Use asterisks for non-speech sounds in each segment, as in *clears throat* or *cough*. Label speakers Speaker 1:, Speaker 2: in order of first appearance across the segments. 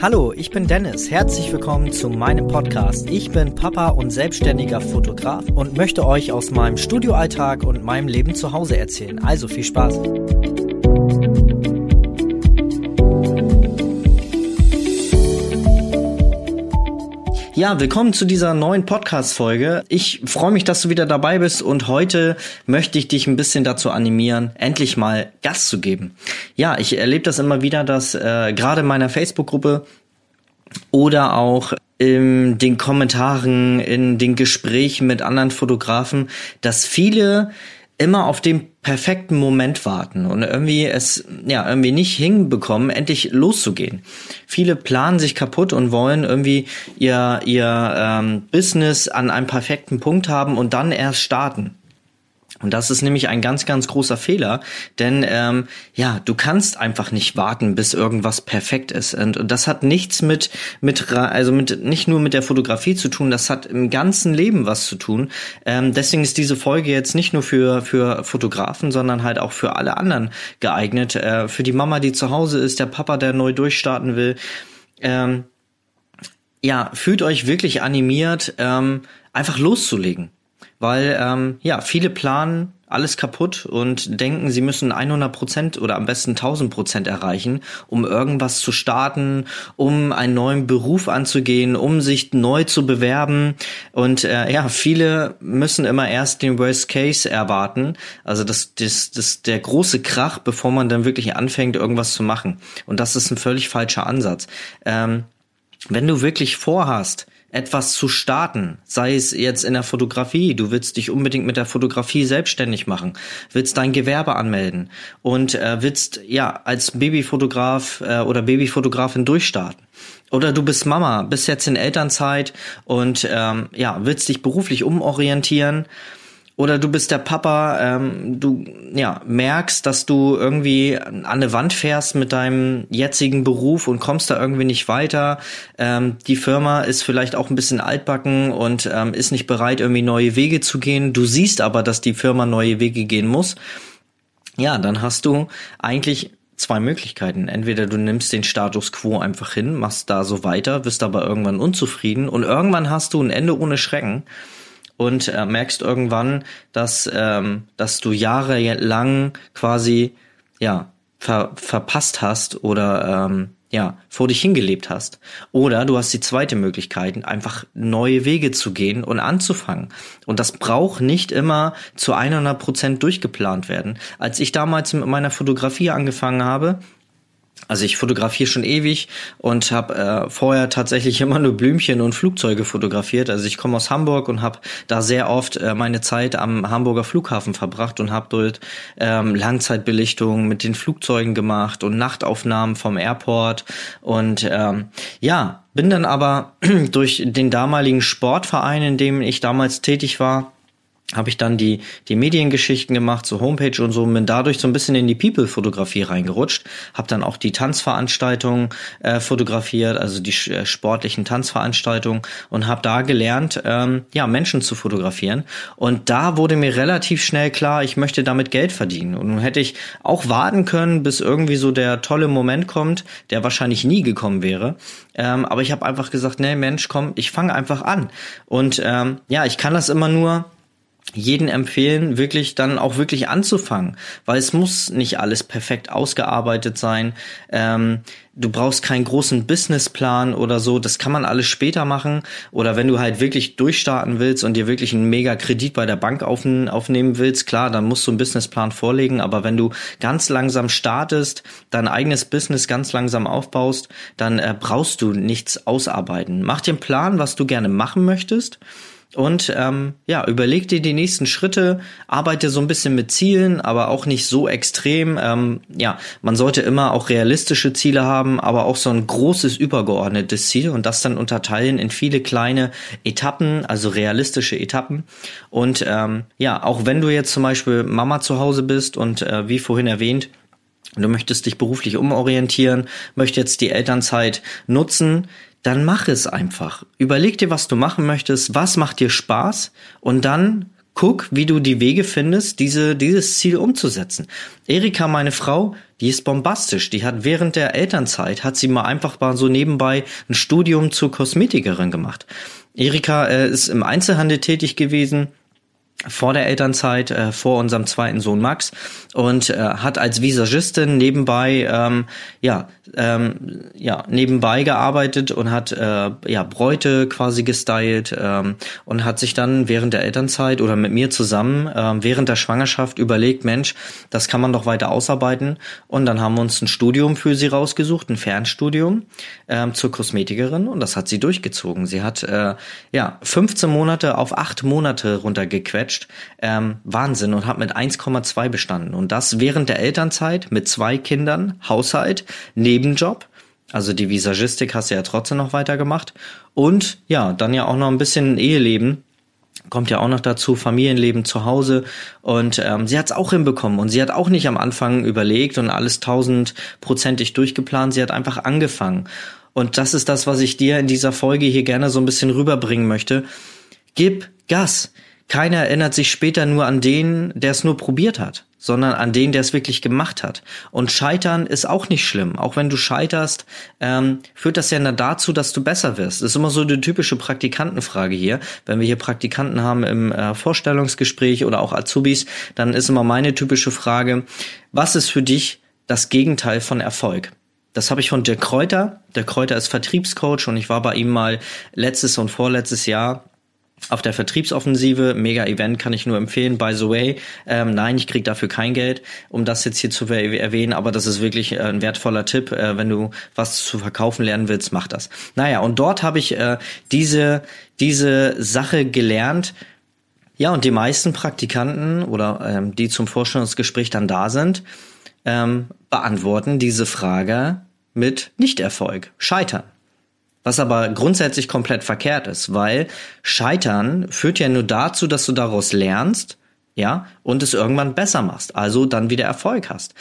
Speaker 1: Hallo, ich bin Dennis. Herzlich willkommen zu meinem Podcast. Ich bin Papa und selbstständiger Fotograf und möchte euch aus meinem Studioalltag und meinem Leben zu Hause erzählen. Also viel Spaß. Ja, willkommen zu dieser neuen Podcast-Folge. Ich freue mich, dass du wieder dabei bist und heute möchte ich dich ein bisschen dazu animieren, endlich mal Gas zu geben. Ja, ich erlebe das immer wieder, dass äh, gerade in meiner Facebook-Gruppe oder auch in den Kommentaren, in den Gesprächen mit anderen Fotografen, dass viele immer auf den perfekten Moment warten und irgendwie es ja irgendwie nicht hinbekommen, endlich loszugehen. Viele planen sich kaputt und wollen irgendwie ihr ihr ähm, Business an einem perfekten Punkt haben und dann erst starten. Und das ist nämlich ein ganz, ganz großer Fehler, denn ähm, ja, du kannst einfach nicht warten, bis irgendwas perfekt ist. Und, und das hat nichts mit, mit, also mit, nicht nur mit der Fotografie zu tun, das hat im ganzen Leben was zu tun. Ähm, deswegen ist diese Folge jetzt nicht nur für, für Fotografen, sondern halt auch für alle anderen geeignet. Äh, für die Mama, die zu Hause ist, der Papa, der neu durchstarten will. Ähm, ja, fühlt euch wirklich animiert, ähm, einfach loszulegen weil ähm, ja viele planen alles kaputt und denken, sie müssen 100 Prozent oder am besten 1000 Prozent erreichen, um irgendwas zu starten, um einen neuen Beruf anzugehen, um sich neu zu bewerben. Und äh, ja, viele müssen immer erst den Worst Case erwarten, also das, das, das der große Krach, bevor man dann wirklich anfängt, irgendwas zu machen. Und das ist ein völlig falscher Ansatz. Ähm, wenn du wirklich vorhast, etwas zu starten, sei es jetzt in der Fotografie, du willst dich unbedingt mit der Fotografie selbstständig machen, willst dein Gewerbe anmelden und äh, willst ja als Babyfotograf äh, oder Babyfotografin durchstarten. Oder du bist Mama, bist jetzt in Elternzeit und ähm, ja, willst dich beruflich umorientieren oder du bist der Papa, ähm, du ja, merkst, dass du irgendwie an eine Wand fährst mit deinem jetzigen Beruf und kommst da irgendwie nicht weiter. Ähm, die Firma ist vielleicht auch ein bisschen altbacken und ähm, ist nicht bereit, irgendwie neue Wege zu gehen. Du siehst aber, dass die Firma neue Wege gehen muss. Ja, dann hast du eigentlich zwei Möglichkeiten. Entweder du nimmst den Status quo einfach hin, machst da so weiter, bist aber irgendwann unzufrieden und irgendwann hast du ein Ende ohne Schrecken und äh, merkst irgendwann, dass, ähm, dass du jahrelang quasi ja ver verpasst hast oder ähm, ja, vor dich hingelebt hast. Oder du hast die zweite Möglichkeit, einfach neue Wege zu gehen und anzufangen. Und das braucht nicht immer zu 100 Prozent durchgeplant werden. Als ich damals mit meiner Fotografie angefangen habe, also ich fotografiere schon ewig und habe äh, vorher tatsächlich *laughs* immer nur Blümchen und Flugzeuge fotografiert. Also ich komme aus Hamburg und habe da sehr oft äh, meine Zeit am Hamburger Flughafen verbracht und habe dort ähm, Langzeitbelichtungen mit den Flugzeugen gemacht und Nachtaufnahmen vom Airport. Und ähm, ja, bin dann aber *clears throat* durch den damaligen Sportverein, in dem ich damals tätig war, habe ich dann die, die Mediengeschichten gemacht, so Homepage und so, bin dadurch so ein bisschen in die People-Fotografie reingerutscht, habe dann auch die Tanzveranstaltungen äh, fotografiert, also die äh, sportlichen Tanzveranstaltungen und habe da gelernt, ähm, ja, Menschen zu fotografieren. Und da wurde mir relativ schnell klar, ich möchte damit Geld verdienen. Und nun hätte ich auch warten können, bis irgendwie so der tolle Moment kommt, der wahrscheinlich nie gekommen wäre. Ähm, aber ich habe einfach gesagt, nee, Mensch, komm, ich fange einfach an. Und ähm, ja, ich kann das immer nur jeden empfehlen, wirklich dann auch wirklich anzufangen, weil es muss nicht alles perfekt ausgearbeitet sein. Ähm, du brauchst keinen großen Businessplan oder so, das kann man alles später machen. Oder wenn du halt wirklich durchstarten willst und dir wirklich einen mega Kredit bei der Bank aufnehmen willst, klar, dann musst du einen Businessplan vorlegen. Aber wenn du ganz langsam startest, dein eigenes Business ganz langsam aufbaust, dann äh, brauchst du nichts ausarbeiten. Mach dir einen Plan, was du gerne machen möchtest und ähm, ja, überleg dir die nächsten Schritte, arbeite so ein bisschen mit Zielen, aber auch nicht so extrem. Ähm, ja, man sollte immer auch realistische Ziele haben, aber auch so ein großes übergeordnetes Ziel und das dann unterteilen in viele kleine Etappen, also realistische Etappen. Und ähm, ja, auch wenn du jetzt zum Beispiel Mama zu Hause bist und äh, wie vorhin erwähnt, du möchtest dich beruflich umorientieren, möchtest jetzt die Elternzeit nutzen, dann mach es einfach. Überleg dir, was du machen möchtest, was macht dir Spaß und dann guck, wie du die Wege findest, diese, dieses Ziel umzusetzen. Erika, meine Frau, die ist bombastisch. Die hat während der Elternzeit, hat sie mal einfach mal so nebenbei ein Studium zur Kosmetikerin gemacht. Erika äh, ist im Einzelhandel tätig gewesen, vor der Elternzeit, äh, vor unserem zweiten Sohn Max und äh, hat als Visagistin nebenbei ähm, ja ähm, ja nebenbei gearbeitet und hat äh, ja Bräute quasi gestylt ähm, und hat sich dann während der Elternzeit oder mit mir zusammen äh, während der Schwangerschaft überlegt Mensch das kann man doch weiter ausarbeiten. Und dann haben wir uns ein Studium für sie rausgesucht ein Fernstudium ähm, zur Kosmetikerin und das hat sie durchgezogen. Sie hat äh, ja 15 Monate auf acht Monate runtergequetscht gequetscht. Ähm, Wahnsinn und habe mit 1,2 bestanden. Und das während der Elternzeit mit zwei Kindern, Haushalt, Nebenjob. Also die Visagistik hast du ja trotzdem noch weitergemacht. Und ja, dann ja auch noch ein bisschen Eheleben kommt ja auch noch dazu, Familienleben zu Hause. Und ähm, sie hat es auch hinbekommen. Und sie hat auch nicht am Anfang überlegt und alles tausendprozentig durchgeplant. Sie hat einfach angefangen. Und das ist das, was ich dir in dieser Folge hier gerne so ein bisschen rüberbringen möchte. Gib Gas keiner erinnert sich später nur an den, der es nur probiert hat, sondern an den, der es wirklich gemacht hat. Und Scheitern ist auch nicht schlimm. Auch wenn du scheiterst, ähm, führt das ja dazu, dass du besser wirst. Das ist immer so die typische Praktikantenfrage hier. Wenn wir hier Praktikanten haben im äh, Vorstellungsgespräch oder auch Azubis, dann ist immer meine typische Frage, was ist für dich das Gegenteil von Erfolg? Das habe ich von Dirk Kräuter. Der Kräuter ist Vertriebscoach und ich war bei ihm mal letztes und vorletztes Jahr auf der Vertriebsoffensive, mega Event kann ich nur empfehlen. By the way, ähm, nein, ich krieg dafür kein Geld, um das jetzt hier zu erwähnen, aber das ist wirklich äh, ein wertvoller Tipp. Äh, wenn du was zu verkaufen lernen willst, mach das. Naja, und dort habe ich äh, diese, diese Sache gelernt. Ja, und die meisten Praktikanten oder ähm, die zum Vorstellungsgespräch dann da sind, ähm, beantworten diese Frage mit Nichterfolg, Scheitern. Was aber grundsätzlich komplett verkehrt ist, weil Scheitern führt ja nur dazu, dass du daraus lernst, ja, und es irgendwann besser machst, also dann wieder Erfolg hast.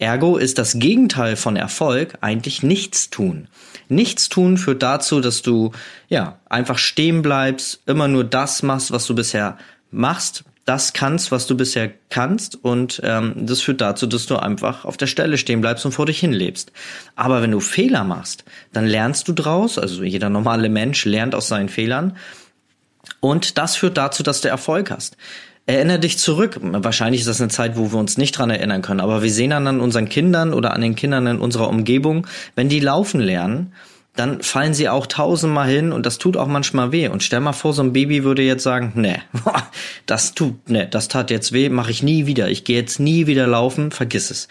Speaker 1: Ergo ist das Gegenteil von Erfolg eigentlich nichts tun. Nichts tun führt dazu, dass du ja einfach stehen bleibst, immer nur das machst, was du bisher machst, das kannst, was du bisher kannst und ähm, das führt dazu, dass du einfach auf der Stelle stehen bleibst und vor dich hin lebst. Aber wenn du Fehler machst, dann lernst du draus, also jeder normale Mensch lernt aus seinen Fehlern und das führt dazu, dass du Erfolg hast. Erinner dich zurück. Wahrscheinlich ist das eine Zeit, wo wir uns nicht dran erinnern können, aber wir sehen dann an unseren Kindern oder an den Kindern in unserer Umgebung, wenn die laufen lernen, dann fallen sie auch tausendmal hin und das tut auch manchmal weh. Und stell mal vor, so ein Baby würde jetzt sagen, nee, *laughs* das tut, nee, das tat jetzt weh, mache ich nie wieder. Ich gehe jetzt nie wieder laufen, vergiss es.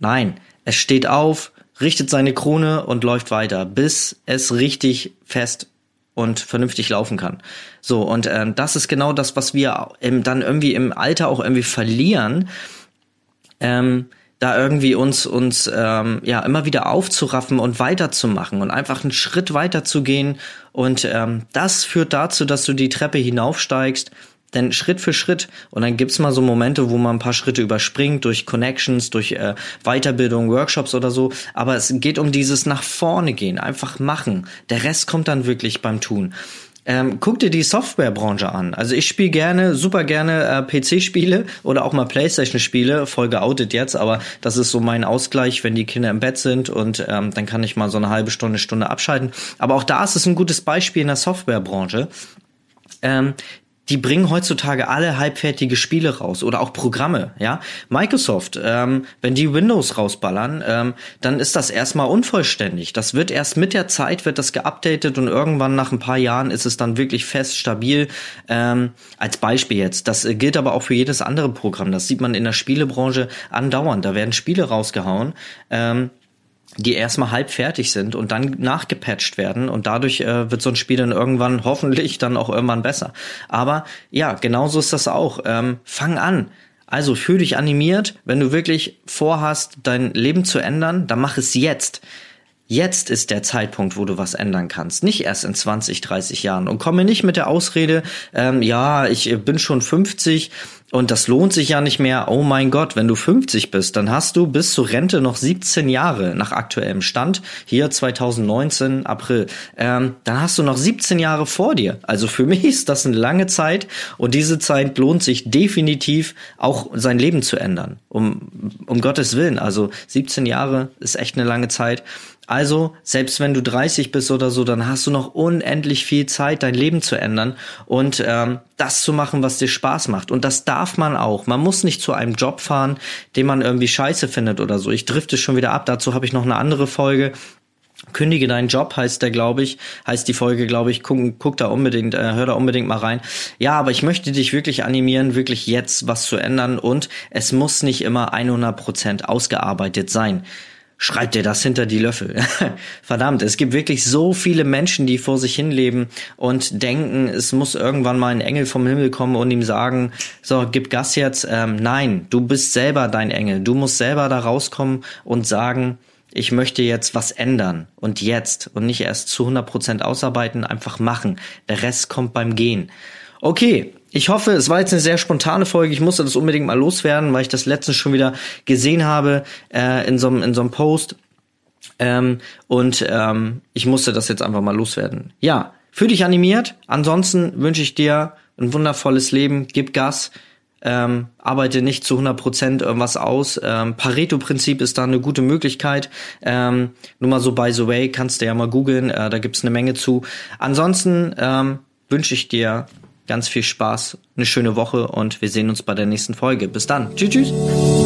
Speaker 1: Nein, es steht auf, richtet seine Krone und läuft weiter, bis es richtig fest und vernünftig laufen kann. So, und ähm, das ist genau das, was wir ähm, dann irgendwie im Alter auch irgendwie verlieren. Ähm, da irgendwie uns uns ähm, ja immer wieder aufzuraffen und weiterzumachen und einfach einen Schritt weiter zu gehen und ähm, das führt dazu, dass du die Treppe hinaufsteigst, denn Schritt für Schritt und dann gibt's mal so Momente, wo man ein paar Schritte überspringt durch Connections, durch äh, Weiterbildung, Workshops oder so, aber es geht um dieses nach vorne gehen, einfach machen. Der Rest kommt dann wirklich beim Tun. Ähm, guck dir die Softwarebranche an. Also ich spiele gerne, super gerne äh, PC-Spiele oder auch mal Playstation-Spiele, voll geoutet jetzt, aber das ist so mein Ausgleich, wenn die Kinder im Bett sind und ähm, dann kann ich mal so eine halbe Stunde, Stunde abschalten. Aber auch da ist es ein gutes Beispiel in der Softwarebranche. Ähm, die bringen heutzutage alle halbfertige Spiele raus oder auch Programme, ja. Microsoft, ähm, wenn die Windows rausballern, ähm, dann ist das erstmal unvollständig. Das wird erst mit der Zeit wird das geupdatet und irgendwann nach ein paar Jahren ist es dann wirklich fest, stabil. Ähm, als Beispiel jetzt. Das gilt aber auch für jedes andere Programm. Das sieht man in der Spielebranche andauernd. Da werden Spiele rausgehauen. Ähm, die erstmal halb fertig sind und dann nachgepatcht werden und dadurch äh, wird so ein Spiel dann irgendwann *laughs* hoffentlich dann auch irgendwann besser. Aber ja, genauso ist das auch. Ähm, fang an. Also fühl dich animiert, wenn du wirklich vorhast, dein Leben zu ändern, dann mach es jetzt. Jetzt ist der Zeitpunkt, wo du was ändern kannst, nicht erst in 20, 30 Jahren. Und komme nicht mit der Ausrede, ähm, ja, ich bin schon 50 Und das lohnt sich ja nicht mehr. Oh mein Gott, wenn du 50 bist, dann hast du bis zur Rente noch 17 Jahre nach aktuellem Stand. Hier 2019, April. Ähm, dann hast du noch 17 Jahre vor dir. Also für *laughs* mich ist das eine lange Zeit. Und diese Zeit lohnt sich definitiv auch sein Leben zu ändern. Um, um Gottes Willen. Also 17 Jahre ist echt eine lange Zeit. Also, selbst wenn du 30 bist oder so, dann hast du noch unendlich viel Zeit, dein Leben zu ändern und ähm, das zu machen, was dir Spaß macht. Und das darf man auch. Man muss nicht zu einem Job fahren, den man irgendwie scheiße findet oder so. Ich drifte schon wieder ab. Dazu habe ich noch eine andere Folge. Kündige deinen Job heißt der, glaube ich, heißt die Folge, glaube ich. Guck, guck da unbedingt, äh, hör da unbedingt mal rein. Ja, aber ich möchte dich wirklich animieren, wirklich jetzt was zu ändern und es muss nicht immer 100% ausgearbeitet sein. Schreib dir das hinter die Löffel. *laughs* Verdammt, es gibt wirklich so viele Menschen, die vor sich hinleben und denken, es muss irgendwann mal ein Engel vom Himmel kommen und ihm sagen, so, gib Gas jetzt. Ähm, nein, du bist selber dein Engel. Du musst selber da rauskommen und sagen, ich möchte jetzt was ändern und jetzt und nicht erst zu 100 Prozent ausarbeiten, einfach machen. Der Rest kommt beim Gehen. Okay, ich hoffe, es war jetzt eine sehr spontane Folge. Ich musste das unbedingt mal loswerden, weil ich das letztens schon wieder gesehen habe äh, in so einem in so einem Post. Ähm, und ähm, ich musste das jetzt einfach mal loswerden. Ja, fühl dich animiert. Ansonsten wünsche ich dir ein wundervolles Leben. Gib Gas. Ähm, arbeite nicht zu 100% irgendwas aus. Ähm, Pareto-Prinzip ist da eine gute Möglichkeit. Ähm, nur mal so by the way, kannst du ja mal googeln, äh, da gibt's eine Menge zu. Ansonsten ähm, wünsche ich dir ganz viel Spaß, eine schöne Woche und wir sehen uns bei der nächsten Folge. Bis dann. Tschüss, tschüss.